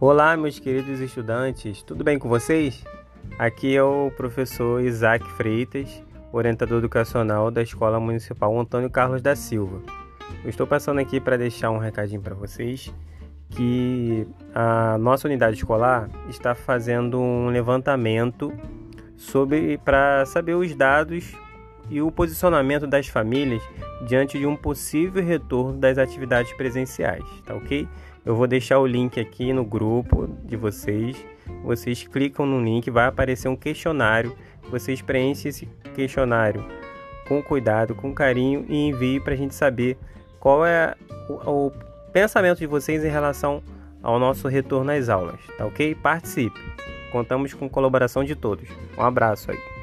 Olá, meus queridos estudantes, tudo bem com vocês? Aqui é o professor Isaac Freitas, orientador educacional da Escola Municipal Antônio Carlos da Silva. Eu estou passando aqui para deixar um recadinho para vocês que a nossa unidade escolar está fazendo um levantamento sobre para saber os dados e o posicionamento das famílias diante de um possível retorno das atividades presenciais, tá ok? Eu vou deixar o link aqui no grupo de vocês. Vocês clicam no link, vai aparecer um questionário. Vocês preenchem esse questionário com cuidado, com carinho e enviem para a gente saber qual é o, o pensamento de vocês em relação ao nosso retorno às aulas, tá ok? Participe. Contamos com colaboração de todos. Um abraço aí.